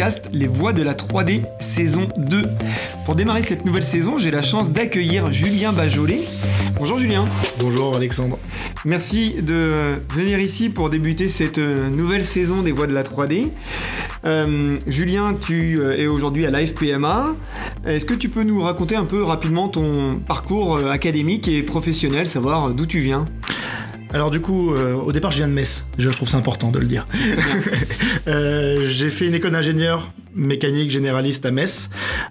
podcast Les Voix de la 3D saison 2. Pour démarrer cette nouvelle saison, j'ai la chance d'accueillir Julien Bajolet. Bonjour Julien. Bonjour Alexandre. Merci de venir ici pour débuter cette euh, nouvelle saison des Voix de la 3D. Euh, Julien, tu euh, es aujourd'hui à l'AFPMA. Est-ce que tu peux nous raconter un peu rapidement ton parcours académique et professionnel, savoir d'où tu viens? Alors du coup, euh, au départ, je viens de Metz. je trouve c'est important de le dire. euh, j'ai fait une école d'ingénieur mécanique généraliste à Metz.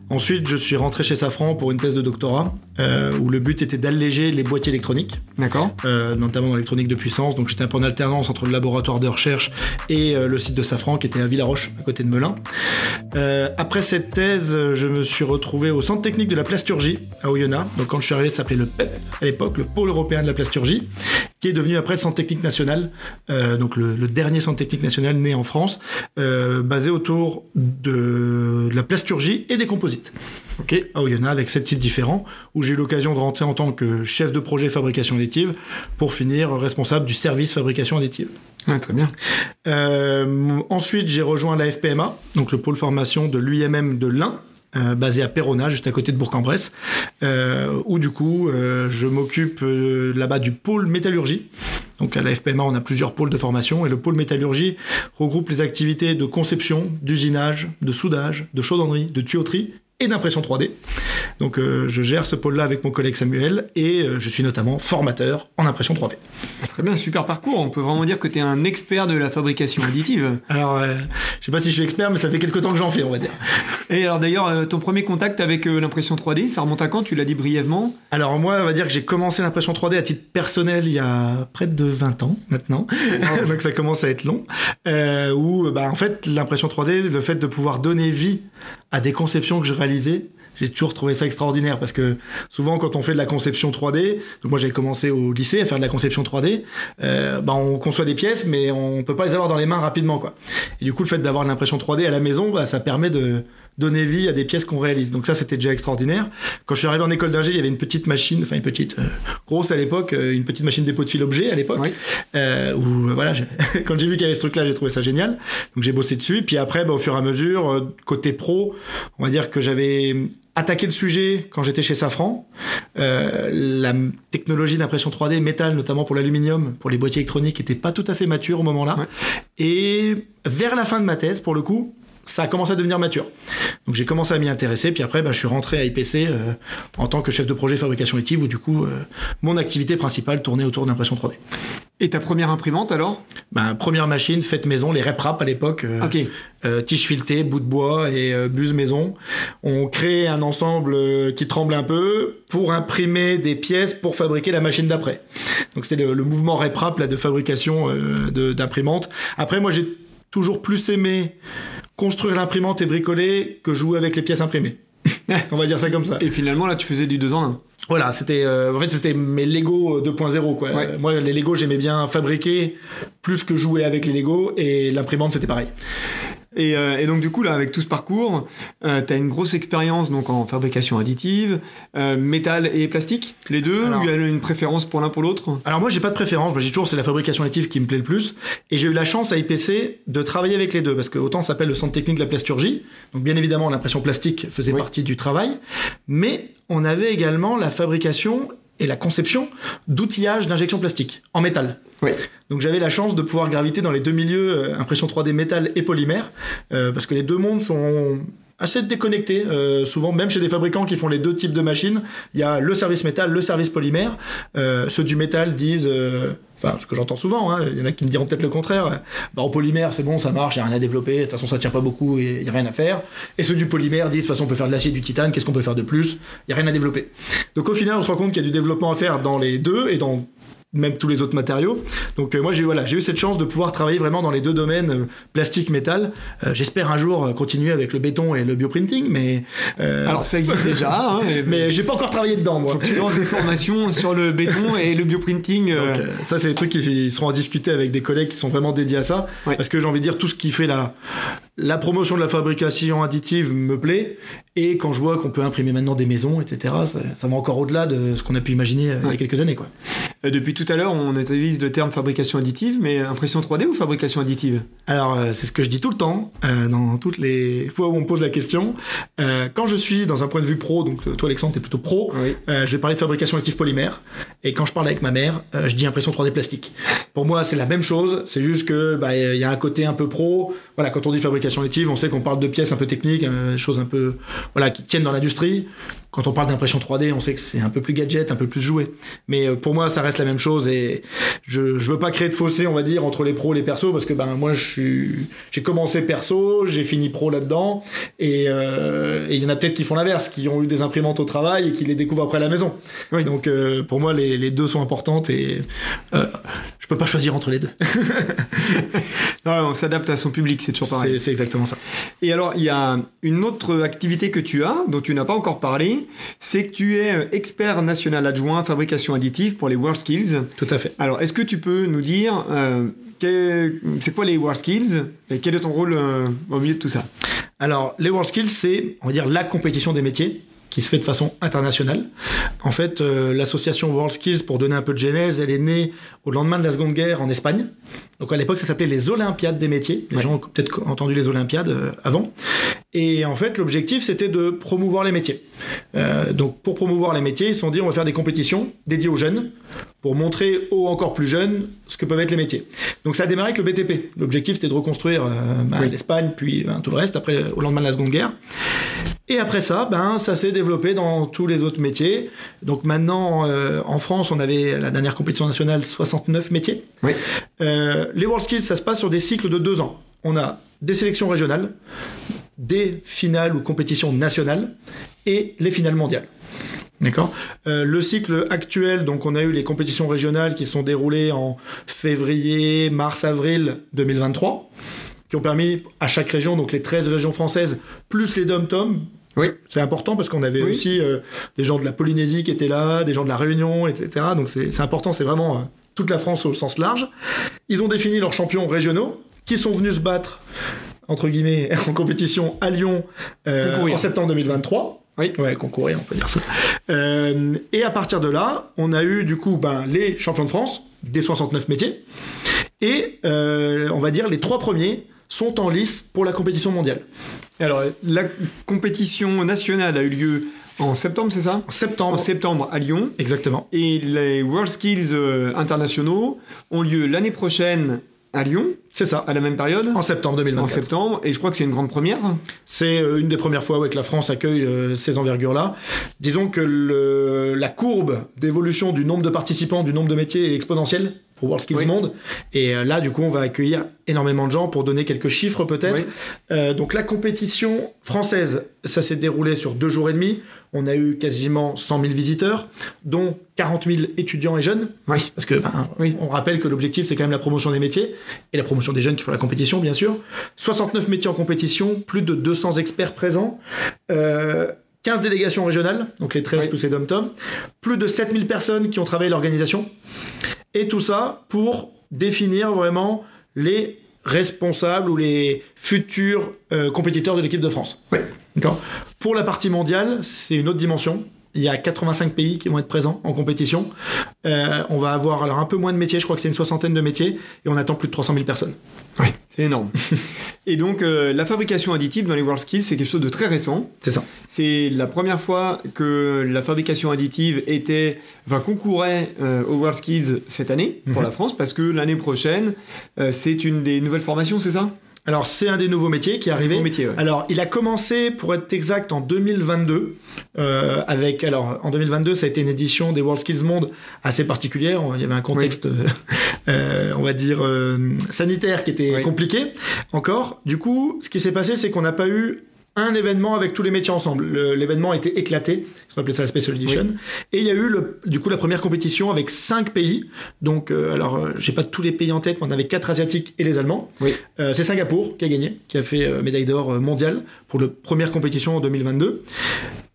Ensuite, je suis rentré chez Safran pour une thèse de doctorat euh, où le but était d'alléger les boîtiers électroniques. D'accord. Euh, notamment dans l'électronique de puissance. Donc j'étais un peu en alternance entre le laboratoire de recherche et le site de Safran qui était à Villaroche, à côté de Melun. Euh, après cette thèse, je me suis retrouvé au centre technique de la plasturgie à Oyonnax. Donc quand je suis arrivé, ça s'appelait le PEP à l'époque, le pôle européen de la plasturgie, qui est devenu après le centre technique national, donc le, le, dernier centre technique national né en France, basé autour de de, la plasturgie et des composites. Ok. À Oyonnax, avec sept sites différents, où j'ai eu l'occasion de rentrer en tant que chef de projet fabrication additive, pour finir responsable du service fabrication additive. Ouais, très bien. Euh, ensuite, j'ai rejoint la FPMA, donc le pôle formation de l'UMM de l'Ain, euh, basé à Perona, juste à côté de Bourg-en-Bresse, euh, où du coup, euh, je m'occupe euh, là-bas du pôle métallurgie. Donc à la FPMA, on a plusieurs pôles de formation, et le pôle métallurgie regroupe les activités de conception, d'usinage, de soudage, de chaudronnerie, de tuyauterie et d'impression 3D. Donc euh, je gère ce pôle-là avec mon collègue Samuel et euh, je suis notamment formateur en impression 3D. Très bien, super parcours. On peut vraiment dire que tu es un expert de la fabrication additive. Alors, euh, je sais pas si je suis expert, mais ça fait quelques temps que j'en fais, on va dire. Et alors d'ailleurs, euh, ton premier contact avec l'impression 3D, ça remonte à quand? Tu l'as dit brièvement. Alors moi, on va dire que j'ai commencé l'impression 3D à titre personnel il y a près de 20 ans maintenant. Wow. Donc ça commence à être long. Où bah, en fait, l'impression 3D, le fait de pouvoir donner vie à des conceptions que je j'ai toujours trouvé ça extraordinaire parce que souvent quand on fait de la conception 3D, donc moi j'ai commencé au lycée à faire de la conception 3D, euh, bah on conçoit des pièces mais on peut pas les avoir dans les mains rapidement quoi. Et du coup le fait d'avoir l'impression 3D à la maison, bah, ça permet de donner vie à des pièces qu'on réalise. Donc ça, c'était déjà extraordinaire. Quand je suis arrivé en école d'ingé, il y avait une petite machine, enfin une petite, euh, grosse à l'époque, euh, une petite machine dépôt de fil objet à l'époque, Oui. euh, où euh, voilà, quand j'ai vu qu'il y avait ce truc-là, j'ai trouvé ça génial. Donc j'ai bossé dessus. Puis après, bah, au fur et à mesure, euh, côté pro, on va dire que j'avais attaqué le sujet quand j'étais chez Safran. Euh, la technologie d'impression 3D métal, notamment pour l'aluminium, pour les boîtiers électroniques, était pas tout à fait mature au moment-là. Ouais. Et vers la fin de ma thèse, pour le coup, ça a commencé à devenir mature. Donc j'ai commencé à m'y intéresser, puis après bah, je suis rentré à IPC euh, en tant que chef de projet fabrication additive, où du coup euh, mon activité principale tournait autour de l'impression 3D. Et ta première imprimante alors? Ben, première machine faite maison, les RepRap à l'époque, euh, Ok. euh, tige filetée, bout de bois et euh, buse maison. On crée un ensemble qui tremble un peu pour imprimer des pièces pour fabriquer la machine d'après. Donc c'était le, le mouvement RepRap là, de fabrication d'imprimantes. Après moi j'ai toujours plus aimé construire l'imprimante et bricoler que jouer avec les pièces imprimées. On va dire ça comme ça. Et finalement, là, tu faisais du 2 en 1. Voilà, c'était euh, en fait c'était mes Lego 2.0 quoi. Ouais. Euh, Moi les Lego j'aimais bien fabriquer plus que jouer avec les Lego et l'imprimante c'était pareil. Et, euh, et donc, du coup, là, avec tout ce parcours, euh, tu as une grosse expérience donc en fabrication additive, euh, métal et plastique, les deux, Alors- ou il y a une préférence pour l'un pour l'autre? Alors moi j'ai pas de préférence, moi j'ai toujours c'est la fabrication additive qui me plaît le plus. Et j'ai eu la chance à IPC de travailler avec les deux parce que autant s'appelle le centre technique de la plasturgie, donc bien évidemment l'impression plastique faisait Oui. partie du travail, mais on avait également la fabrication et la conception d'outillage d'injection plastique en métal. Oui. Donc j'avais la chance de pouvoir graviter dans les deux milieux, euh, impression 3D métal et polymère, euh, parce que les deux mondes sont assez déconnectés. Euh, souvent, même chez des fabricants qui font les deux types de machines, il y a le service métal, le service polymère. Euh, ceux du métal disent, euh, enfin ce que j'entends souvent, hein, il y en a qui me diront peut-être le contraire, bah, en polymère c'est bon, ça marche, il n'y a rien à développer, de toute façon ça tient pas beaucoup et il n'y a rien à faire. Et ceux du polymère disent, de toute façon on peut faire de l'acier du titane, qu'est-ce qu'on peut faire de plus? Il n'y a rien à développer. Donc au final on se rend compte qu'il y a du développement à faire dans les deux et dans même tous les autres matériaux. Donc euh, moi j'ai voilà, j'ai eu cette chance de pouvoir travailler vraiment dans les deux domaines euh, plastique métal. Euh, J'espère un jour continuer avec le béton et le bioprinting, mais euh, Alors, ça existe déjà, hein, mais, mais j'ai pas encore travaillé dedans moi. faut que tu lances des formations sur le béton et le bioprinting. Donc, ça, c'est des trucs qui seront à discuter avec des collègues qui sont vraiment dédiés à ça. Ouais. Parce que j'ai envie de dire, tout ce qui fait la, la promotion de la fabrication additive me plaît. Et quand je vois qu'on peut imprimer maintenant des maisons, etc., ça, ça va encore au-delà de ce qu'on a pu imaginer euh, il y a quelques années. Quoi. Euh, Depuis tout à l'heure, on utilise le terme fabrication additive, mais impression 3D ou fabrication additive? Alors, euh, c'est ce que je dis tout le temps, euh, dans toutes les fois où on me pose la question. Quand je suis dans un point de vue pro, donc toi Alexandre, t'es plutôt pro, Oui. je vais parler de fabrication additive polymère. Et quand je parle avec ma mère, je dis impression 3D plastique. Pour moi, c'est la même chose, c'est juste que bah, il y a un côté un peu pro. Voilà, quand on dit fabrication additive, on sait qu'on parle de pièces un peu techniques, euh, choses un peu voilà qui tiennent dans l'industrie. Quand on parle d'impression 3D, on sait que c'est un peu plus gadget, un peu plus joué. Mais euh, pour moi, ça reste la même chose et je, je veux pas créer de fossé, on va dire, entre les pros et les persos parce que ben moi, je suis, j'ai commencé perso, j'ai fini pro là-dedans et euh, et il y en a peut-être qui font l'inverse, qui ont eu des imprimantes au travail et qui les découvrent après à la maison. Oui. Donc euh, pour moi, les, les deux sont importantes et euh, je peux pas choisir entre les deux. Non, on s'adapte à son public, c'est toujours pareil. C'est exactement ça. Et alors, il y a une autre activité que tu as, dont tu n'as pas encore parlé, c'est que tu es euh, expert national adjoint fabrication additive pour les WorldSkills. Tout à fait. Alors, est-ce que tu peux nous dire euh, c'est quoi les WorldSkills et quel est ton rôle euh, au milieu de tout ça? Alors, les WorldSkills, c'est, on va dire, la compétition des métiers qui se fait de façon internationale. En fait, euh, l'association WorldSkills, pour donner un peu de genèse, elle est née au lendemain de la Seconde Guerre en Espagne. Donc à l'époque, ça s'appelait les Olympiades des métiers. Les gens ont peut-être entendu les Olympiades euh, avant. Et en fait, l'objectif, c'était de promouvoir les métiers. Euh, donc pour promouvoir les métiers, ils se sont dit, on va faire des compétitions dédiées aux jeunes pour montrer aux encore plus jeunes ce que peuvent être les métiers. Donc ça a démarré avec le BTP. L'objectif, c'était de reconstruire bah, Oui. l'Espagne, puis ben, tout le reste, après, au lendemain de la Seconde Guerre. Et après ça, ben, ça s'est développé dans tous les autres métiers. Donc maintenant, euh, en France, on avait la dernière compétition nationale 69 métiers. Oui. Euh, les WorldSkills, ça se passe sur des cycles de deux ans. On a des sélections régionales, des finales ou compétitions nationales et les finales mondiales. D'accord? Euh, le cycle actuel, donc on a eu les compétitions régionales qui sont déroulées en février, mars, avril 2023, qui ont permis à chaque région, donc les 13 régions françaises, plus les dom-tom, Oui. c'est important parce qu'on avait Oui. aussi euh, des gens de la Polynésie qui étaient là, des gens de la Réunion, etc. Donc c'est important, c'est vraiment euh, toute la France au sens large. Ils ont défini leurs champions régionaux qui sont venus se battre entre guillemets en compétition à Lyon euh, en septembre 2023. Oui. Ouais, concourir, on peut dire ça. Et à partir de là, on a eu du coup ben, les champions de France des 69 métiers. Et on va dire les trois premiers sont en lice pour la compétition mondiale. Alors, la compétition nationale a eu lieu en septembre, c'est ça? En septembre. En septembre à Lyon. Exactement. Et les WorldSkills euh, internationaux ont lieu l'année prochaine à Lyon, C'est ça. à la même période, En septembre en 2024. septembre. Et je crois que c'est une grande première. C'est euh, une des premières fois ouais, que la France accueille euh, ces envergures-là. Disons que le, la courbe d'évolution du nombre de participants, du nombre de métiers est exponentielle pour World Skills Oui. Monde. Et euh, là, du coup, on va accueillir énormément de gens pour donner quelques chiffres peut-être. Oui. Euh, donc la compétition française, ça s'est déroulé sur deux jours et demi. On a eu quasiment 100 000 visiteurs, dont 40 000 étudiants et jeunes. Oui. Parce que ben, Oui. on rappelle que l'objectif c'est quand même la promotion des métiers et la promotion des jeunes qui font la compétition bien sûr. 69 métiers en compétition, plus de 200 experts présents, euh, 15 délégations régionales, donc les 13 Oui. plus les dom-tom, plus de 7000 personnes qui ont travaillé l'organisation. Et tout ça pour définir vraiment les responsables ou les futurs euh, compétiteurs de l'équipe de France. Oui. D'accord? Pour la partie mondiale, c'est une autre dimension. Il y a 85 pays qui vont être présents en compétition. Euh, on va avoir alors un peu moins de métiers, je crois que c'est une soixantaine de métiers, et on attend plus de 300 000 personnes. Ouais, c'est énorme. et donc, euh, la fabrication additive dans les WorldSkills, c'est quelque chose de très récent. C'est ça. C'est la première fois que la fabrication additive était, enfin, concourait euh, aux WorldSkills cette année pour Mhm. la France, parce que l'année prochaine, c'est une des nouvelles formations, c'est ça? Alors c'est un des nouveaux métiers qui est arrivé. Nouveau métier, ouais. Alors il a commencé, pour être exact, en 2022. euh, avec alors en 2022, ça a été une édition des World Skills Monde assez particulière. Il y avait un contexte, euh, euh, on va dire euh, sanitaire, qui était Oui. compliqué. Encore. Du coup, ce qui s'est passé, c'est qu'on n'a pas eu un événement avec tous les métiers ensemble. Le- L'événement a été éclaté, on appelait ça la Special Edition. Et il y a eu le, du coup la première compétition avec cinq pays. Donc, euh, alors, euh, j'ai pas tous les pays en tête, mais on avait quatre asiatiques et les Allemands. Oui. Euh, c'est Singapour qui a gagné, qui a fait euh, médaille d'or mondiale pour la première compétition en 2022.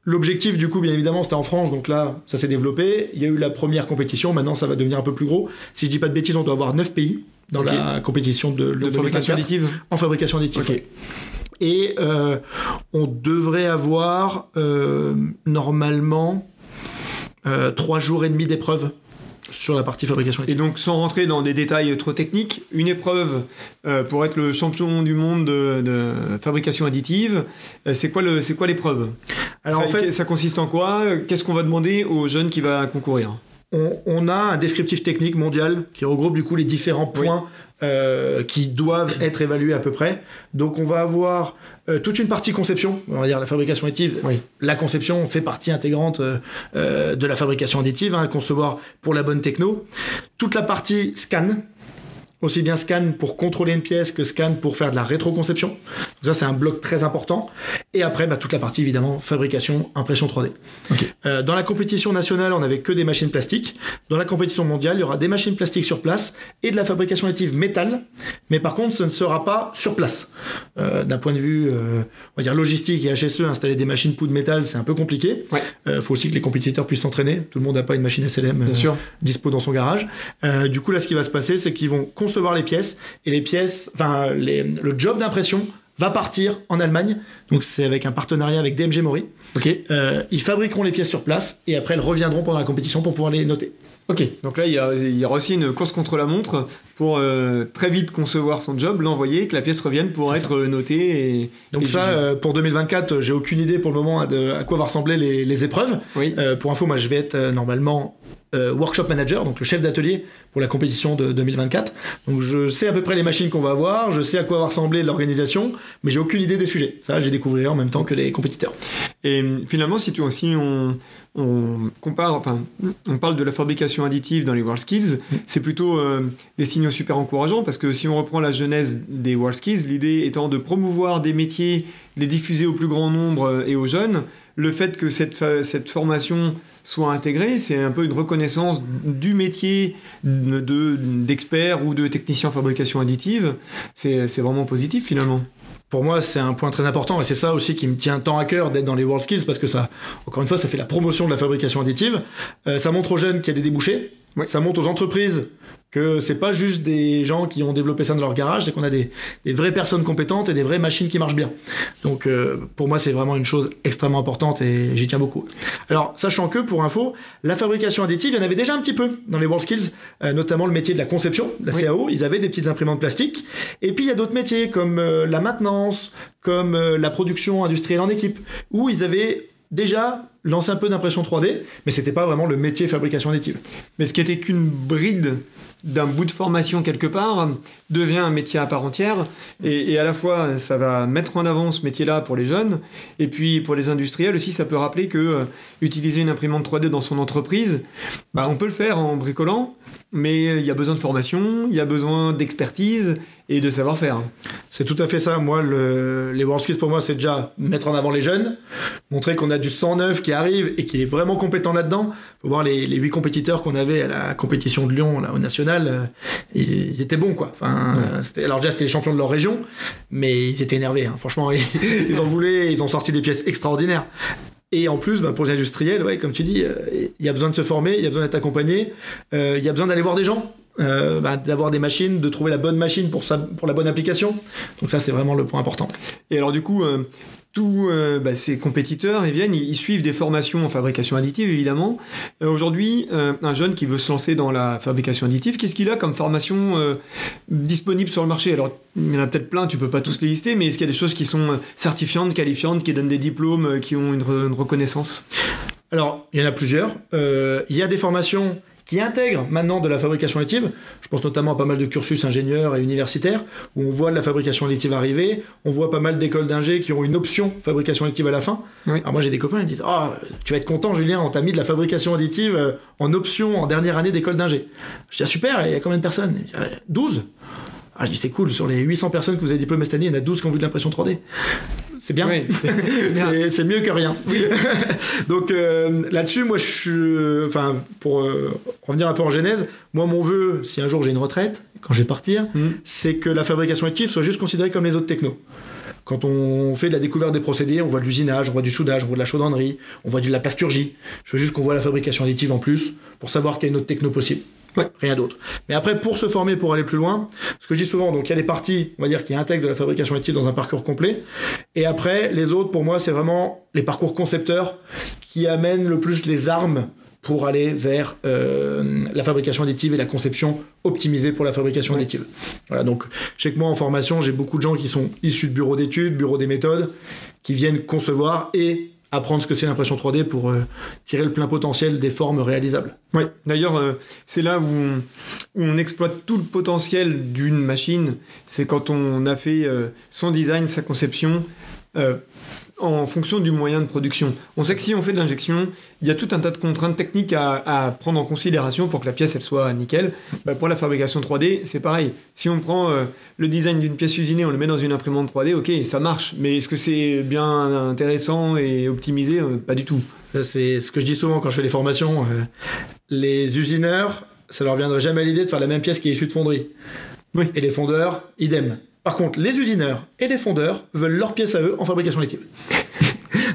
L'objectif, du coup, bien évidemment, c'était en France, donc là, ça s'est développé. Il y a eu la première compétition, maintenant, ça va devenir un peu plus gros. Si je dis pas de bêtises, on doit avoir 9 pays dans la compétition de, de fabrication additive En fabrication additive. Et euh, on devrait avoir euh, normalement euh, trois jours et demi d'épreuve sur la partie fabrication additive. Et donc, sans rentrer dans des détails trop techniques, une épreuve pour être le champion du monde de, fabrication additive, c'est quoi le, c'est quoi l'épreuve? Alors en fait, ça consiste en quoi? Qu'est-ce qu'on va demander aux jeunes qui va concourir? on, a un descriptif technique mondial qui regroupe du coup les différents points euh, qui doivent être évalués à peu près. Donc on va avoir euh, toute une partie conception, on va dire la fabrication additive. La conception fait partie intégrante euh, de la fabrication additive, hein, concevoir pour la bonne techno. Toute la partie scan, aussi bien scan pour contrôler une pièce que scan pour faire de la rétroconception. ça, c'est un bloc très important. Et après, bah, toute la partie, évidemment, fabrication, impression 3D. Euh, dans la compétition nationale, on n'avait que des machines plastiques. Dans la compétition mondiale, il y aura des machines plastiques sur place et de la fabrication additive métal. Mais par contre, ce ne sera pas sur place. Euh, d'un point de vue, euh, on va dire logistique et HSE, installer des machines poudre métal, c'est un peu compliqué. Il faut aussi que les compétiteurs puissent s'entraîner. Tout le monde n'a pas une machine SLM dispo dans son garage. du coup, là, ce qui va se passer, c'est qu'ils vont concevoir les pièces et les pièces, enfin le job d'impression va partir en Allemagne. Donc c'est avec un partenariat avec DMG Mori. Ok. Euh, ils fabriqueront les pièces sur place et après elles reviendront pendant la compétition pour pouvoir les noter. Ok, donc là il y, a, il y aura aussi une course contre la montre pour euh, très vite concevoir son job, l'envoyer, que la pièce revienne pour être notée. Et, donc ça, euh, pour 2024, j'ai aucune idée pour le moment à, de, à quoi vont ressembler les, les épreuves. Oui. pour info, moi je vais être normalement euh, workshop manager, donc le chef d'atelier pour la compétition de 2024. Donc je sais à peu près les machines qu'on va avoir, je sais à quoi va ressembler l'organisation, mais j'ai aucune idée des sujets. Ça, j'ai découvert en même temps que les compétiteurs. Et finalement, si on, compare, enfin, on parle de la fabrication additive dans les WorldSkills, c'est plutôt euh, des signaux super encourageants parce que si on reprend la genèse des WorldSkills, l'idée étant de promouvoir des métiers, les diffuser au plus grand nombre euh, et aux jeunes, le fait que cette, cette formation soit intégrée, c'est un peu une reconnaissance du métier d'expert de, ou de technicien en fabrication additive. C'est vraiment positif finalement pour moi, c'est un point très important et c'est ça aussi qui me tient tant à cœur d'être dans les World Skills parce que ça, encore une fois, ça fait la promotion de la fabrication additive. Euh, ça montre aux jeunes qu'il y a des débouchés. Ça montre aux entreprises que c'est pas juste des gens qui ont développé ça dans leur garage, c'est qu'on a des, vraies personnes compétentes et des vraies machines qui marchent bien. Donc euh, pour moi c'est vraiment une chose extrêmement importante et j'y tiens beaucoup. Alors sachant que pour info, la fabrication additive, il y en avait déjà un petit peu dans les WorldSkills, euh, notamment le métier de la conception, la CAO, ils avaient des petites imprimantes plastiques. Et puis il y a d'autres métiers comme euh, la maintenance, comme la production industrielle en équipe, où ils avaient déjà lancé un peu d'impression 3D, mais c'était pas vraiment le métier fabrication additive. Mais ce qui était qu'une bride d'un bout de formation quelque part devient un métier à part entière et, à la fois ça va mettre en avant ce métier-là pour les jeunes et puis pour les industriels aussi ça peut rappeler que euh, utiliser une imprimante 3D dans son entreprise bah, on peut le faire en bricolant mais il y a besoin de formation il y a besoin d'expertise et de savoir-faire. C'est tout à fait ça. Moi, le, les WorldSkills pour moi, c'est déjà mettre en avant les jeunes, montrer qu'on a du 109 qui arrive et qui est vraiment compétent là-dedans. Faut voir les, 8 compétiteurs qu'on avait à la compétition de Lyon, là, au national, euh, ils, étaient bons, quoi. Enfin, alors déjà, c'était les champions de leur région, mais ils étaient énervés. Hein. Franchement, ils, ils en voulaient, ils ont sorti des pièces extraordinaires. Et en plus, bah, pour les industriels, ouais, comme tu dis, euh, il y a besoin de se former, il y a besoin d'être accompagné, euh, il y a besoin d'aller voir des gens. Euh, bah, d'avoir des machines, de trouver la bonne machine pour, pour la bonne application. Donc ça, c'est vraiment le point important. Et alors du coup, euh, tous euh, bah, compétiteurs, ils viennent, ils, suivent des formations en fabrication additive, évidemment. Aujourd'hui, un jeune qui veut se lancer dans la fabrication additive, qu'est-ce qu'il a comme formation disponible sur le marché? Alors, il y en a peut-être plein, tu peux pas tous les lister, mais est-ce qu'il y a des choses qui sont certifiantes, qualifiantes, qui donnent des diplômes, qui ont une, une reconnaissance? Alors, il y en a plusieurs. il y a des formations qui intègrent maintenant de la fabrication additive. Je pense notamment à pas mal de cursus ingénieurs et universitaires où on voit de la fabrication additive arriver. On voit pas mal d'écoles d'ingé qui ont une option fabrication additive à la fin. Alors moi j'ai des copains qui disent oh, tu vas être content Julien, on t'a mis de la fabrication additive euh, en option en dernière année d'école d'ingé. Je dis ah, super, il y a combien de personnes? 12 ah, je dis c'est cool, sur les 800 personnes que vous avez diplômées cette année, il y en a 12 qui ont vu de l'impression 3D c'est bien. c'est mieux que rien. Donc euh, là-dessus, moi, je suis. Enfin, pour euh, revenir un peu en genèse, moi, mon vœu, si un jour j'ai une retraite, quand je vais partir, mm. c'est que la fabrication active soit juste considérée comme les autres technos. Quand on fait de la découverte des procédés, on voit de l'usinage, on voit du soudage, on voit de la chaudronnerie, on voit de la plasturgie. Je veux juste qu'on voit la fabrication additive en plus pour savoir qu'il y a une autre techno possible. Rien d'autre. Mais après, pour se former, pour aller plus loin, ce que je dis souvent, donc il y a les parties, on va dire, qui intègrent de la fabrication additive dans un parcours complet. Et après, les autres, pour moi, c'est vraiment les parcours concepteurs qui amènent le plus les armes pour aller vers euh, la fabrication additive et la conception optimisée pour la fabrication additive. Voilà, donc que moi en formation, j'ai beaucoup de gens qui sont issus de bureaux d'études, bureaux des méthodes, qui viennent concevoir et apprendre ce que c'est l'impression 3D pour euh, tirer le plein potentiel des formes réalisables. Oui, d'ailleurs, euh, c'est là où on, exploite tout le potentiel d'une machine. C'est quand on a fait euh, son design, sa conception, en fonction du moyen de production. On sait que si on fait de l'injection, il y a tout un tas de contraintes techniques à, prendre en considération pour que la pièce elle soit nickel. Bah, pour la fabrication 3D, c'est pareil. Si on prend euh, le design d'une pièce usinée, on le met dans une imprimante 3D, ok, ça marche. Mais est-ce que c'est bien intéressant et optimisé? Euh, Pas du tout. C'est ce que je dis souvent quand je fais les formations. Euh, les usineurs, ça leur viendrait jamais à l'idée de faire la même pièce qui est issue de fonderie. Oui. Et les fondeurs, idem. Par contre, les usineurs et les fondeurs veulent leur pièce à eux en fabrication additive.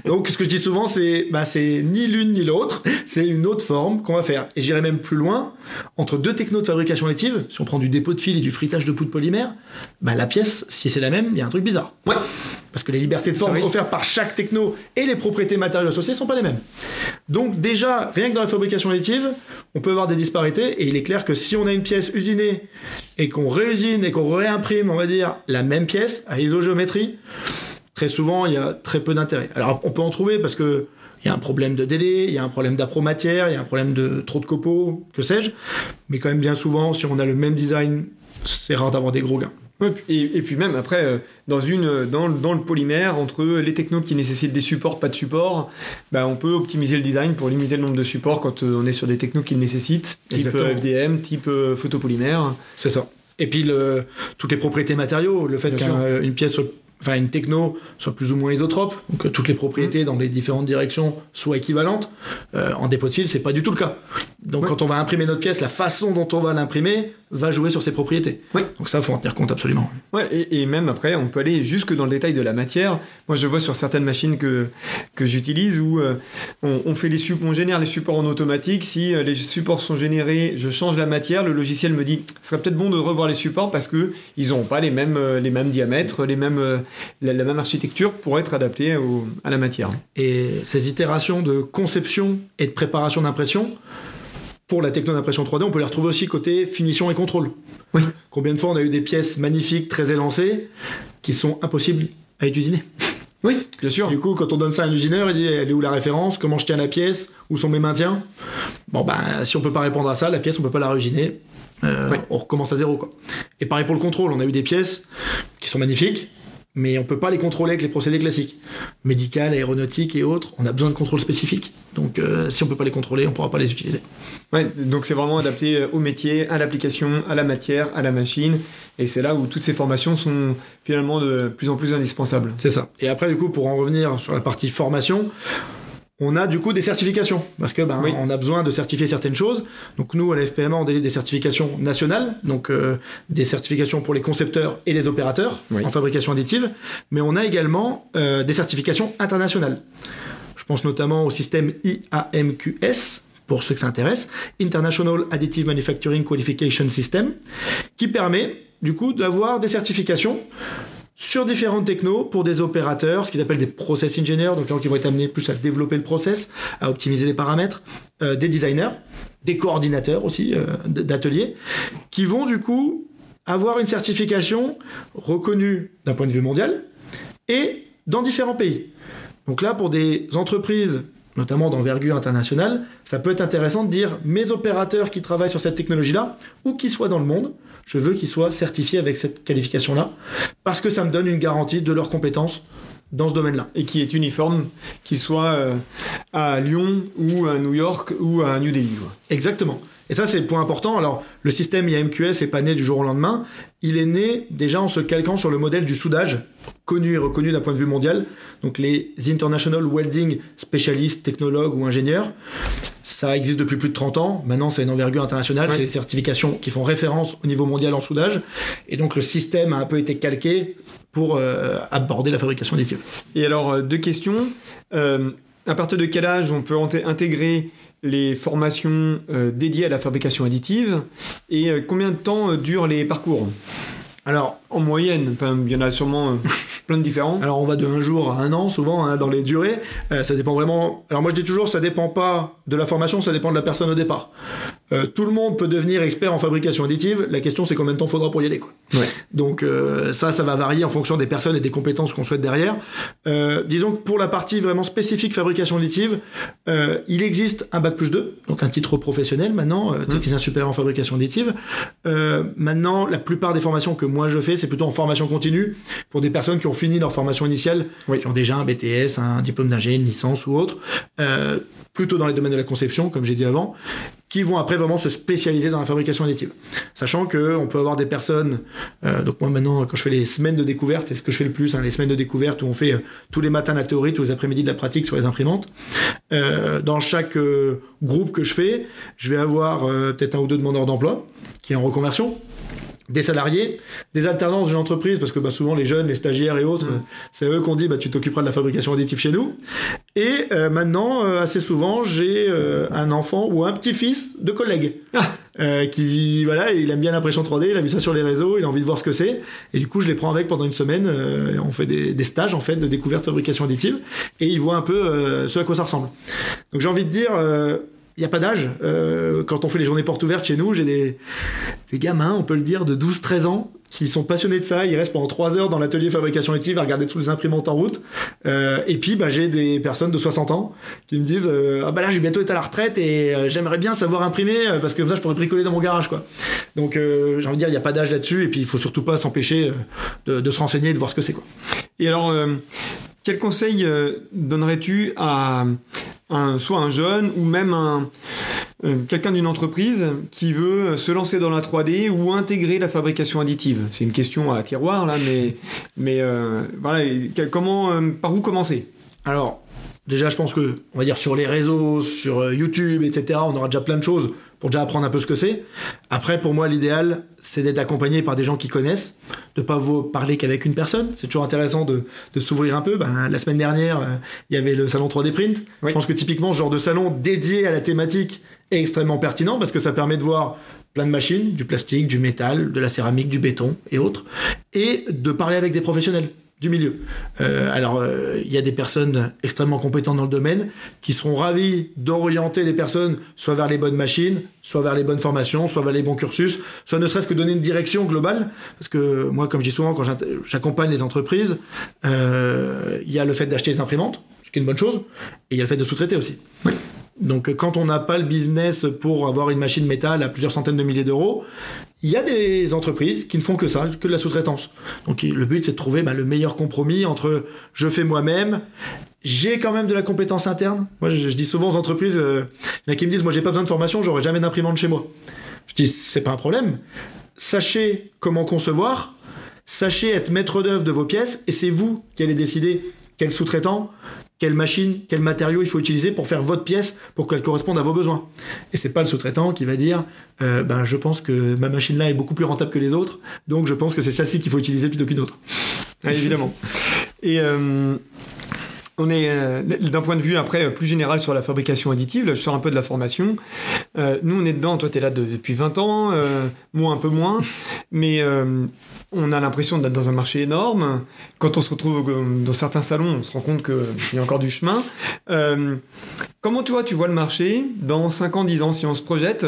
Donc, ce que je dis souvent, c'est bah, c'est ni l'une ni l'autre, c'est une autre forme qu'on va faire. Et j'irai même plus loin, entre deux technos de fabrication additive, si on prend du dépôt de fil et du fritage de poudre polymère, bah, la pièce, si c'est la même, il y a un truc bizarre. Ouais. Parce que les libertés de forme offertes par chaque techno et les propriétés matérielles associées sont pas les mêmes. Donc déjà, rien que dans la fabrication additive, on peut avoir des disparités et il est clair que si on a une pièce usinée et qu'on réusine et qu'on réimprime, on va dire, la même pièce à isogéométrie, très souvent, il y a très peu d'intérêt. Alors, on peut en trouver parce que il y a un problème de délai, il y a un problème d'apromatière, il y a un problème de trop de copeaux, que sais-je. Mais quand même, bien souvent, si on a le même design, c'est rare d'avoir des gros gains. et, puis même après, euh, dans, une, dans, dans, le polymère, entre les technos qui nécessitent des supports, pas de supports, bah, on peut optimiser le design pour limiter le nombre de supports quand euh, on est sur des technos qui le nécessitent, type euh, FDM, type photopolymère. C'est ça. Et puis le, toutes les propriétés matériaux, le fait qu'une pièce enfin une techno soit plus ou moins isotrope, que toutes les propriétés dans les différentes directions soient équivalentes. Euh, en dépôt de fil, c'est pas du tout le cas. Donc quand on va imprimer notre pièce, la façon dont on va l'imprimer va jouer sur ses propriétés. Oui. Donc ça, faut en tenir compte absolument. Ouais, et, même après, on peut aller jusque dans le détail de la matière. Moi, je vois sur certaines machines que, que j'utilise où euh, on, fait les on génère les supports en automatique. Si euh, les supports sont générés, je change la matière, le logiciel me dit, ce serait peut-être bon de revoir les supports parce que ils n'ont pas les mêmes, les mêmes diamètres, les mêmes la, même architecture pour être adaptée à la matière. Et ces itérations de conception et de préparation d'impression, pour la techno d'impression 3D, on peut les retrouver aussi côté finition et contrôle. Oui. Combien de fois on a eu des pièces magnifiques, très élancées, qui sont impossibles à usinées Oui, bien sûr. Du coup, quand on donne ça à un usineur, il dit elle est où la référence? Comment je tiens la pièce? Où sont mes maintiens? Bon, ben, si on peut pas répondre à ça, la pièce, on peut pas la réusiner. Euh, on recommence à zéro, quoi. Et pareil pour le contrôle, on a eu des pièces qui sont magnifiques, mais on peut pas les contrôler avec les procédés classiques. Médical, aéronautique et autres, on a besoin de contrôles spécifiques. Donc euh, si on peut pas les contrôler, on pourra pas les utiliser. Ouais, donc c'est vraiment adapté euh, au métier, à l'application, à la matière, à la machine. Et c'est là où toutes ces formations sont finalement de plus en plus indispensables. C'est ça. Et après, du coup, pour en revenir sur la partie formation, on a du coup des certifications. Parce que ben, on a besoin de certifier certaines choses. Donc nous à la FPMA on délivre des certifications nationales, donc euh, des certifications pour les concepteurs et les opérateurs en fabrication additive, mais on a également euh, des certifications internationales. Je pense notamment au système IAMQS pour ceux que ça intéresse, International Additive Manufacturing Qualification System, qui permet du coup d'avoir des certifications sur différentes technos pour des opérateurs, ce qu'ils appellent des process engineers, donc gens qui vont être amenés plus à développer le process, à optimiser les paramètres, euh, des designers, des coordinateurs aussi euh, d'ateliers, qui vont du coup avoir une certification reconnue d'un point de vue mondial et dans différents pays. Donc là, pour des entreprises notamment d'envergure internationale, ça peut être intéressant de dire mes opérateurs qui travaillent sur cette technologie-là, ou qui soient dans le monde, je veux qu'ils soient certifiés avec cette qualification-là, parce que ça me donne une garantie de leurs compétences dans ce domaine-là. Et qui est uniforme, qu'il soit euh, à Lyon ou à New York ou à New Delhi. Exactement. Et ça, c'est le point important. Alors, le système IAMQS n'est pas né du jour au lendemain. Il est né déjà en se calquant sur le modèle du soudage, connu et reconnu d'un point de vue mondial. Donc, les International Welding Specialists, technologues ou ingénieurs. Ça existe depuis plus de 30 ans. Maintenant, c'est une envergure internationale. C'est des certifications qui font référence au niveau mondial en soudage. Et donc, le système a un peu été calqué pour euh, aborder la fabrication additive. Et alors, euh, deux questions. Euh, à partir de quel âge on peut intégrer les formations dédiées à la fabrication additive et combien de temps durent les parcours? Alors, en moyenne, enfin, il y en a sûrement plein de différents. Alors, on va de un jour à un an, souvent, hein, dans les durées. ça dépend vraiment. Alors, moi, je dis toujours, ça dépend pas de la formation, ça dépend de la personne au départ. Euh, tout le monde peut devenir expert en fabrication additive. La question, c'est combien de temps faudra pour y aller. Quoi. Donc euh, ça, ça va varier en fonction des personnes et des compétences qu'on souhaite derrière. Euh, disons que pour la partie vraiment spécifique fabrication additive, il existe un bac plus 2, donc un titre professionnel maintenant, mmh. technicien supérieur en fabrication additive. maintenant, la plupart des formations que moi je fais, c'est plutôt en formation continue pour des personnes qui ont fini leur formation initiale, qui ont déjà un BTS, un diplôme d'ingénieur, une licence ou autre plutôt dans les domaines de la conception, comme j'ai dit avant, qui vont après vraiment se spécialiser dans la fabrication additive. Sachant que on peut avoir des personnes, euh, donc moi maintenant quand je fais les semaines de découverte, c'est ce que je fais le plus, hein, les semaines de découverte où on fait euh, tous les matins la théorie, tous les après-midi de la pratique sur les imprimantes. Euh, dans chaque groupe que je fais, je vais avoir peut-être un ou deux demandeurs d'emploi qui est en reconversion, des salariés, des alternances d'une entreprise, parce que bah, souvent les jeunes, les stagiaires et autres, mm. c'est eux qu'on dit bah, tu t'occuperas de la fabrication additive chez nous. Et euh, maintenant, euh, assez souvent, j'ai euh, un enfant ou un petit-fils de collègue ah. qui, voilà, il aime bien l'impression 3D, il a vu ça sur les réseaux, il a envie de voir ce que c'est. Et du coup, je les prends avec pendant une semaine. on fait des, des, stages en fait de découverte de fabrication additive et ils voient un peu ce à quoi ça ressemble. Donc j'ai envie de dire il n'y a pas d'âge. Euh, quand on fait les journées portes ouvertes chez nous, j'ai des, gamins, on peut le dire, de 12-13 ans. S'ils sont passionnés de ça, ils restent pendant 3 heures dans l'atelier fabrication additive à regarder toutes les imprimantes en route. Euh, et puis, bah, j'ai des personnes de 60 ans qui me disent euh, Ah bah là, je vais bientôt être à la retraite et j'aimerais bien savoir imprimer parce que ça, je pourrais bricoler dans mon garage. quoi. Donc, j'ai envie de dire, il n'y a pas d'âge là-dessus. Et puis, il faut surtout pas s'empêcher de, de, se renseigner et de voir ce que c'est. quoi. Et alors, quel conseil donnerais-tu à soit un jeune ou même euh, quelqu'un d'une entreprise qui veut se lancer dans la 3D ou intégrer la fabrication additive C'est une question à tiroir là, mais, mais euh, voilà, comment, euh, par où commencer? Alors, déjà, je pense que, on va dire sur les réseaux, sur YouTube, etc., on aura déjà plein de choses pour déjà apprendre un peu ce que c'est. Après, pour moi, l'idéal, c'est d'être accompagné par des gens qui connaissent, de pas vous parler qu'avec une personne. C'est toujours intéressant de, de s'ouvrir un peu. Ben, la semaine dernière, euh, il y avait le salon 3D Print. Je pense que typiquement, ce genre de salon dédié à la thématique est extrêmement pertinent parce que ça permet de voir plein de machines, du plastique, du métal, de la céramique, du béton et autres, et de parler avec des professionnels du milieu. Euh, alors, euh, il y a des personnes extrêmement compétentes dans le domaine qui seront ravis d'orienter les personnes soit vers les bonnes machines, soit vers les bonnes formations, soit vers les bons cursus, soit ne serait-ce que donner une direction globale. Parce que moi, comme je dis souvent, quand j'accompagne les entreprises, euh, il y a le fait d'acheter des imprimantes, ce qui est une bonne chose, et il y a le fait de sous-traiter aussi. Donc quand on n'a pas le business pour avoir une machine métal à plusieurs centaines de milliers d'euros, il y a des entreprises qui ne font que ça, que de la sous-traitance. Donc le but c'est de trouver bah, le meilleur compromis entre je fais moi-même, j'ai quand même de la compétence interne. Moi je, dis souvent aux entreprises, euh, il y en a qui me disent moi j'ai pas besoin de formation, j'aurai jamais d'imprimante chez moi. Je dis c'est pas un problème. Sachez comment concevoir, sachez être maître d'œuvre de vos pièces et c'est vous qui allez décider quel sous-traitant, quelle machine, quel matériau il faut utiliser pour faire votre pièce pour qu'elle corresponde à vos besoins. Et c'est pas le sous-traitant qui va dire euh, ben je pense que ma machine là est beaucoup plus rentable que les autres, donc je pense que c'est celle-ci qu'il faut utiliser plutôt qu'une autre. évidemment. Et euh, on est euh, d'un point de vue après plus général sur la fabrication additive, là, je sors un peu de la formation. Nous on est dedans, toi tu es là depuis 20 ans, moi un peu moins, mais on a l'impression d'être dans un marché énorme. Quand on se retrouve dans certains salons, on se rend compte qu'il y a encore du chemin. comment tu vois, tu vois le marché dans 5 ans, 10 ans si on se projette?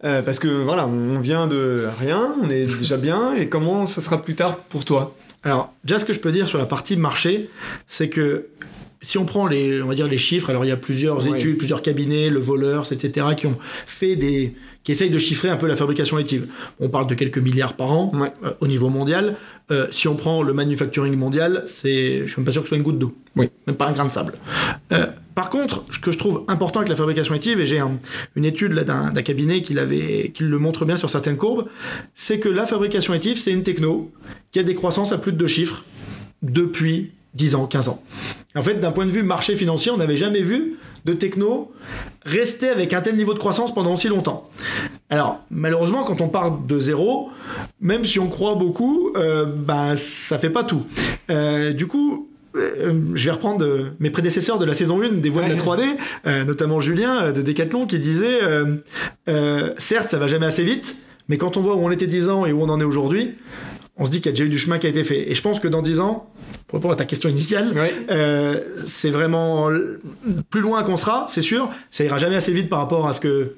Parce que voilà, on vient de rien, on est déjà bien, et comment ça sera plus tard pour toi? Alors, déjà, ce que je peux dire sur la partie marché, c'est que si on prend les, on va dire les chiffres, alors il y a plusieurs études, plusieurs cabinets, le voleur, etc., qui ont fait des, qui essayent de chiffrer un peu la fabrication additive. On parle de quelques milliards par an euh, au niveau mondial. Euh, si on prend le manufacturing mondial, c'est, je suis même pas sûr que ce soit une goutte d'eau, oui. même pas un grain de sable. Euh, par contre, ce que je trouve important avec la fabrication additive, et j'ai une étude là d'un, cabinet qui, l'avait, qui le montre bien sur certaines courbes, c'est que la fabrication additive, c'est une techno qui a des croissances à plus de deux chiffres depuis 10 ans, 15 ans. En fait, d'un point de vue marché financier, on n'avait jamais vu de techno rester avec un tel niveau de croissance pendant aussi longtemps. Alors, malheureusement, quand on part de zéro, même si on croit beaucoup, euh, ben, ça fait pas tout. Euh, du coup, euh, je vais reprendre euh, mes prédécesseurs de la saison 1 des voix de la 3D, euh, notamment Julien de Decathlon qui disait certes ça va jamais assez vite, mais quand on voit où on était 10 ans et où on en est aujourd'hui, on se dit qu'il y a déjà eu du chemin qui a été fait. Et je pense que dans 10 ans, pour répondre à ta question initiale, euh, c'est vraiment plus loin qu'on sera, c'est sûr. Ça ira jamais assez vite par rapport à ce que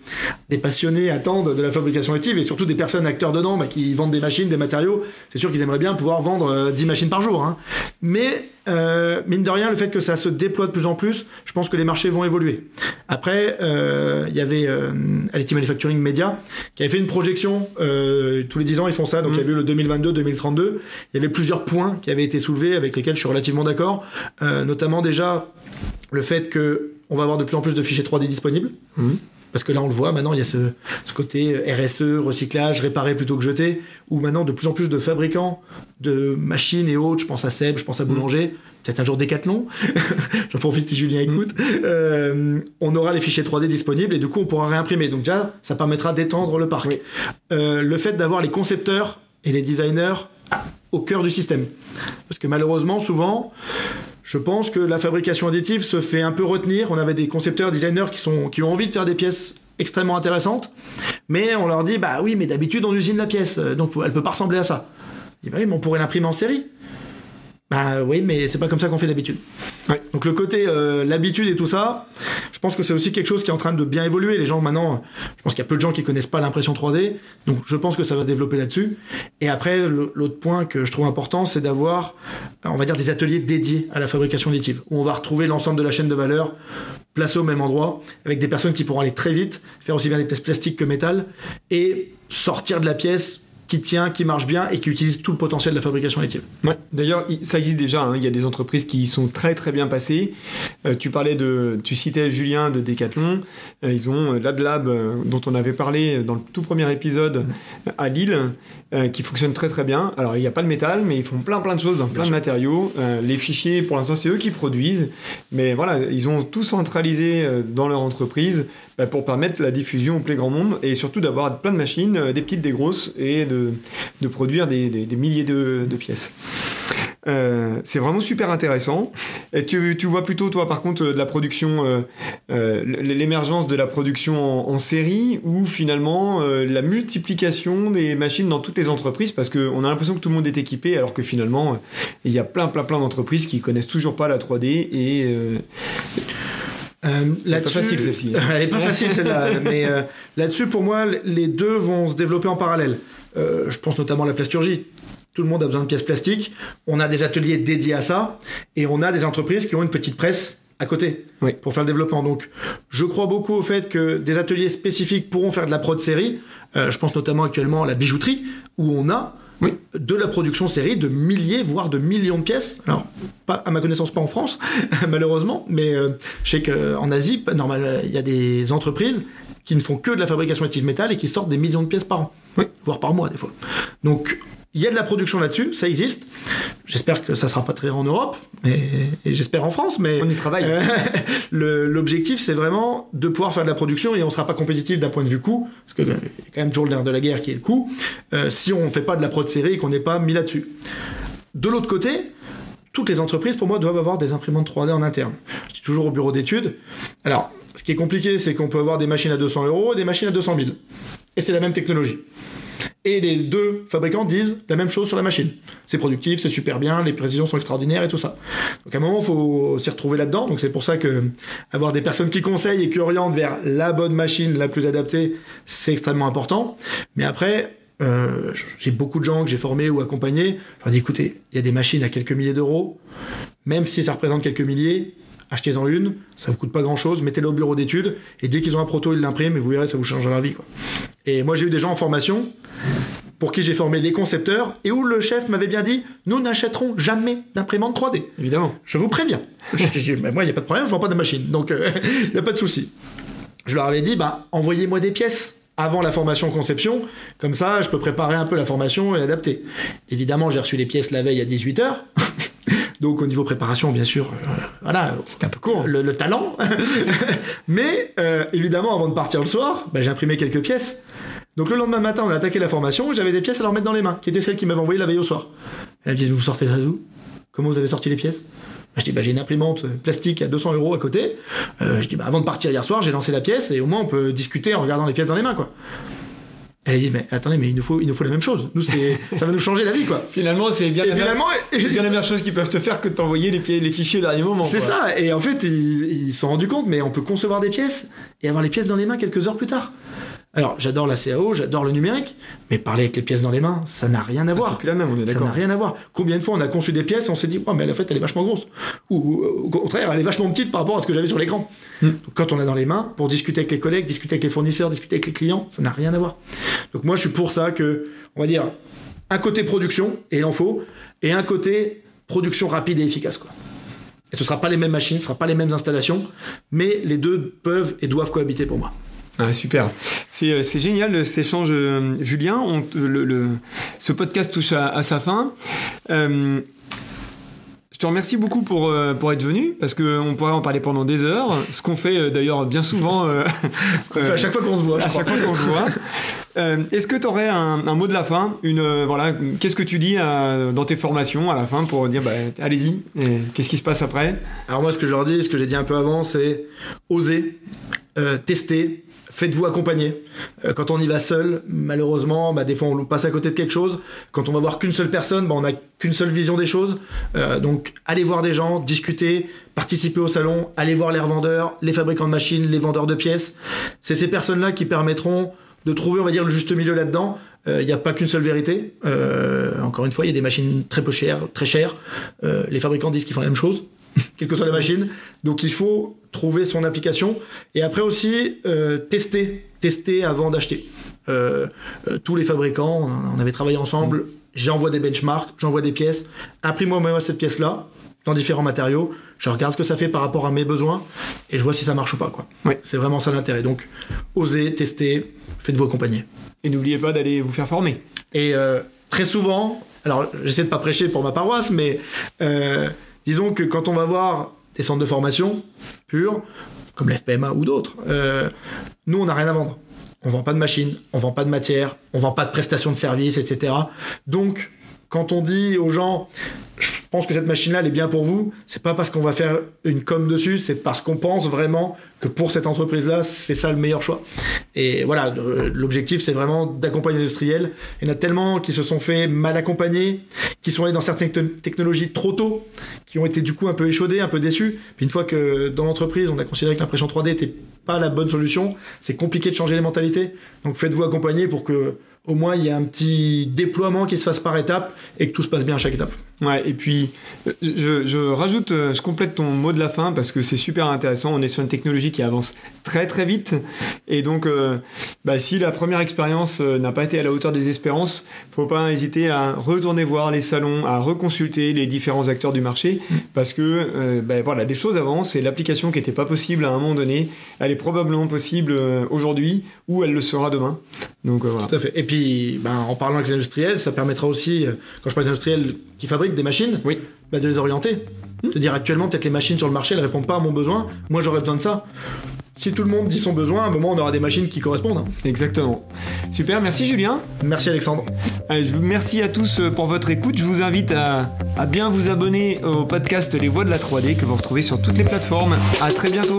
des passionnés attendent de la fabrication additive et surtout des personnes acteurs dedans bah, qui vendent des machines, des matériaux. C'est sûr qu'ils aimeraient bien pouvoir vendre euh, 10 machines par jour. hein. Mais euh, mine de rien, le fait que ça se déploie de plus en plus, je pense que les marchés vont évoluer. Après, euh, il y avait euh, Additive Manufacturing Media qui avait fait une projection. euh, tous les 10 ans, ils font ça. Donc il y avait eu le 2022-2032. Il y avait plusieurs points qui avaient été soulevés avec lesquels je suis relativement d'accord. Euh, notamment déjà le fait que on va avoir de plus en plus de fichiers 3D disponibles. Parce que là, on le voit, maintenant, il y a ce, ce côté RSE, recyclage, réparer plutôt que jeter, où maintenant, de plus en plus de fabricants de machines et autres, je pense à Seb, je pense à Boulanger, peut-être un jour Decathlon, j'en profite si Julien écoute, euh, on aura les fichiers 3D disponibles et du coup, on pourra réimprimer. Donc déjà, ça permettra d'étendre le parc. Oui. Euh, le fait d'avoir les concepteurs et les designers au cœur du système. Parce que malheureusement, souvent, je pense que la fabrication additive se fait un peu retenir. On avait des concepteurs, designers qui, ont envie de faire des pièces extrêmement intéressantes, mais on leur dit bah oui, mais d'habitude on usine la pièce, donc elle peut pas ressembler à ça. Bah oui, mais on pourrait l'imprimer en série. Bah oui, mais c'est pas comme ça qu'on fait d'habitude. Ouais. Donc le côté euh, l'habitude et tout ça, je pense que c'est aussi quelque chose qui est en train de bien évoluer. Les gens maintenant, je pense qu'il y a peu de gens qui connaissent pas l'impression 3D, donc je pense que ça va se développer là-dessus. Et après, l'autre point que je trouve important, c'est d'avoir, on va dire, des ateliers dédiés à la fabrication additive, où on va retrouver l'ensemble de la chaîne de valeur placée au même endroit, avec des personnes qui pourront aller très vite, faire aussi bien des pièces plastiques que métal, et sortir de la pièce qui tient, qui marche bien et qui utilise tout le potentiel de la fabrication. Ouais. D'ailleurs, il- ça existe déjà. hein. Il y a des entreprises qui y sont très très bien passées. Euh, tu parlais de, tu citais Julien de Decathlon. Euh, ils ont euh, l'AdLab euh, dont on avait parlé dans le tout premier épisode à Lille, qui fonctionne très très bien. Alors il n'y a pas de métal, mais ils font plein plein de choses, dans plein de sûr. matériaux. Les fichiers, pour l'instant, c'est eux qui produisent, mais voilà, ils ont tout centralisé dans leur entreprise pour permettre la diffusion au plus grand monde et surtout d'avoir plein de machines, euh, des petites, des grosses, et de, produire des, milliers de, pièces. Euh, c'est vraiment super intéressant. Tu, vois plutôt, toi, par contre, euh, la production, l'émergence de la production en, en série ou finalement la multiplication des machines dans toutes les entreprises parce qu'on a l'impression que tout le monde est équipé alors que finalement, il y a plein, plein, plein d'entreprises qui connaissent toujours pas la 3D et euh, là-dessus- pas facile, celle-ci. Elle est pas facile celle-là, mais euh, là-dessus pour moi les deux vont se développer en parallèle. Euh, je pense notamment à la plasturgie. Tout le monde a besoin de pièces plastiques. On a des ateliers dédiés à ça et on a des entreprises qui ont une petite presse à côté Oui. pour faire le développement. Donc, je crois beaucoup au fait que des ateliers spécifiques pourront faire de la prod série. Euh, je pense notamment actuellement à la bijouterie où on a Oui. de la production série de milliers, voire de millions de pièces. Alors, pas, à ma connaissance, pas en France, malheureusement, mais euh, je sais qu'en Asie, pas- normal, euh, il y a des entreprises qui ne font que de la fabrication active métal et qui sortent des millions de pièces par an, Oui. voire par mois des fois. Donc, il y a de la production là-dessus, ça existe. J'espère que ça sera pas très en Europe, mais, et j'espère en France, mais on y travaille. euh, le- L'objectif, c'est vraiment de pouvoir faire de la production et on sera pas compétitif d'un point de vue coût, parce que il y a quand même toujours le nerf de la guerre qui est le coût, euh, si on fait pas de la prod série et qu'on n'est pas mis là-dessus. De l'autre côté, toutes les entreprises, pour moi, doivent avoir des imprimantes 3D en interne. Je dis toujours au bureau d'études. Alors, ce qui est compliqué, c'est qu'on peut avoir des machines à 200 euros et des machines à 200 000. Et c'est la même technologie. Et les deux fabricants disent la même chose sur la machine. C'est productif, c'est super bien, les précisions sont extraordinaires et tout ça. Donc à un moment, il faut s'y retrouver là-dedans. Donc c'est pour ça que avoir des personnes qui conseillent et qui orientent vers la bonne machine, la plus adaptée, c'est extrêmement important. Mais après, euh, j'ai beaucoup de gens que j'ai formés ou accompagnés. Je leur dis écoutez, il y a des machines à quelques milliers d'euros, même si ça représente quelques milliers. Achetez-en une, ça vous coûte pas grand chose, mettez-la au bureau d'études, et dès qu'ils ont un proto, ils l'impriment, et vous verrez, ça vous changera la vie. Quoi. Et moi, j'ai eu des gens en formation pour qui j'ai formé les concepteurs et où le chef m'avait bien dit nous n'achèterons jamais d'imprimante 3D. Évidemment. Je vous préviens. Je Mais moi, il n'y a pas de problème, je vends pas de machine, donc euh, il n'y a pas de souci. Je leur avais dit bah, envoyez-moi des pièces avant la formation conception, comme ça je peux préparer un peu la formation et adapter. Évidemment, j'ai reçu les pièces la veille à 18h. Donc au niveau préparation, bien sûr, euh, voilà, C'était un peu court. le, le talent. Mais euh, évidemment, avant de partir le soir, bah, j'ai imprimé quelques pièces. Donc le lendemain matin, on a attaqué la formation, j'avais des pièces à leur mettre dans les mains, qui étaient celles qui m'avaient envoyé la veille au soir. Elles me disent, mais vous sortez ça d'où? Comment vous avez sorti les pièces? Je dis, bah, j'ai une imprimante plastique à 200 euros à côté. Euh, je dis, bah, avant de partir hier soir, j'ai lancé la pièce et au moins on peut discuter en regardant les pièces dans les mains, quoi. Elle dit, mais attendez, mais il nous faut, il nous faut la même chose. Nous, c'est, ça va nous changer la vie, quoi. Finalement, c'est bien, Et la, finalement, c'est bien la meilleure chose qu'ils peuvent te faire que de t'envoyer les, les fichiers au dernier moment. c'est ça. Et en fait, ils ils se sont rendus compte, mais on peut concevoir des pièces et avoir les pièces dans les mains quelques heures plus tard. Alors, j'adore la CAO, j'adore le numérique, mais parler avec les pièces dans les mains, ça n'a rien à Ah, voir. C'est la même, on est Ça d'accord. n'a rien à voir. Combien de fois on a conçu des pièces et on s'est dit, oh, mais en fait, elle est vachement grosse. Ou, ou, au contraire, elle est vachement petite par rapport à ce que j'avais sur l'écran. Hmm. Donc, quand on a dans les mains, pour discuter avec les collègues, discuter avec les fournisseurs, discuter avec les clients, ça n'a rien à voir. Donc, moi, je suis pour ça que, on va dire, un côté production, et il en faut, et un côté production rapide et efficace, quoi. Et ce ne sera pas les mêmes machines, ce ne sera pas les mêmes installations, mais les deux peuvent et doivent cohabiter pour moi. Ah, super. C'est, euh, c'est génial cet échange, euh, Julien. On, te- le, le- ce podcast touche à, à sa fin. Euh, je te remercie beaucoup pour, euh, pour être venu, parce qu'on pourrait en parler pendant des heures, ce qu'on fait euh, d'ailleurs bien souvent. euh, à chaque fois qu'on se voit, à chaque fois qu'on se voit. Euh, Est-ce que tu aurais un, un mot de la fin une, euh, voilà, Qu'est-ce que tu dis euh, dans tes formations à la fin pour dire bah, allez-y, et qu'est-ce qui se passe après? Alors moi, ce que je leur dis, ce que j'ai dit un peu avant, c'est oser, euh, tester, faites-vous accompagner. Euh, quand on y va seul, malheureusement, bah, des fois on passe à côté de quelque chose. Quand on va voir qu'une seule personne, bah, on n'a qu'une seule vision des choses. Euh, donc allez voir des gens, discuter, participer au salon, allez voir les revendeurs, les fabricants de machines, les vendeurs de pièces. C'est ces personnes-là qui permettront de trouver, on va dire, le juste milieu là-dedans. Il n'y a pas qu'une seule vérité. Euh, encore une fois, il y a des machines très peu chères, très chères. Euh, les fabricants disent qu'ils font la même chose, quelle que soit la machine. Donc il faut trouver son application. Et après aussi, euh, tester. Tester avant d'acheter. Euh, euh, tous les fabricants, on, avait travaillé ensemble. J'envoie des benchmarks, j'envoie des pièces. Imprime-moi cette pièce-là dans différents matériaux. Je regarde ce que ça fait par rapport à mes besoins et je vois si ça marche ou pas. Quoi. Oui. C'est vraiment ça l'intérêt. Donc, osez, testez, faites-vous accompagner. Et n'oubliez pas d'aller vous faire former. Et très souvent, alors j'essaie de pas prêcher pour ma paroisse, mais disons que quand on va voir des centres de formation purs, comme l'FPMA ou d'autres, euh, nous on n'a rien à vendre. On vend pas de machines, on vend pas de matière, on vend pas de prestations de services, etc. Donc quand on dit aux gens, je pense que cette machine-là, elle est bien pour vous, c'est pas parce qu'on va faire une com dessus, c'est parce qu'on pense vraiment que pour cette entreprise-là, c'est ça le meilleur choix. Et voilà, l'objectif, c'est vraiment d'accompagner l'industriel. Il y en a tellement qui se sont fait mal accompagner, qui sont allés dans certaines te- technologies trop tôt, qui ont été du coup un peu échaudés, un peu déçus. Puis une fois que dans l'entreprise, on a considéré que l'impression 3D n'était pas la bonne solution, c'est compliqué de changer les mentalités. Donc faites-vous accompagner pour que au moins il y ait un petit déploiement qui se fasse par étape et que tout se passe bien à chaque étape. Ouais, et puis je, je rajoute, euh, je complète ton mot de la fin parce que c'est super intéressant. On est sur une technologie qui avance très très vite. Et donc, euh, bah, si la première expérience euh, n'a pas été à la hauteur des espérances, faut pas hésiter à retourner voir les salons, à reconsulter les différents acteurs du marché parce que bah, voilà, les choses avancent et l'application qui n'était pas possible à un moment donné, elle est probablement possible aujourd'hui ou elle le sera demain. Donc euh, voilà. Tout à fait. Et puis, ben, en parlant avec les industriels, ça permettra aussi, euh, quand je parle des industriels qui fabriquent des machines, Oui. bah, de les orienter. De dire actuellement, peut-être les machines sur le marché, elles répondent pas à mon besoin. Moi, j'aurais besoin de ça. Si tout le monde dit son besoin, à un moment, on aura des machines qui correspondent. Exactement. Super, merci Julien. Merci Alexandre. Allez, je vous remercie à tous euh, pour votre écoute. Je vous invite à, à bien vous abonner au podcast Les Voix de la 3D que vous retrouvez sur toutes les plateformes. À très bientôt.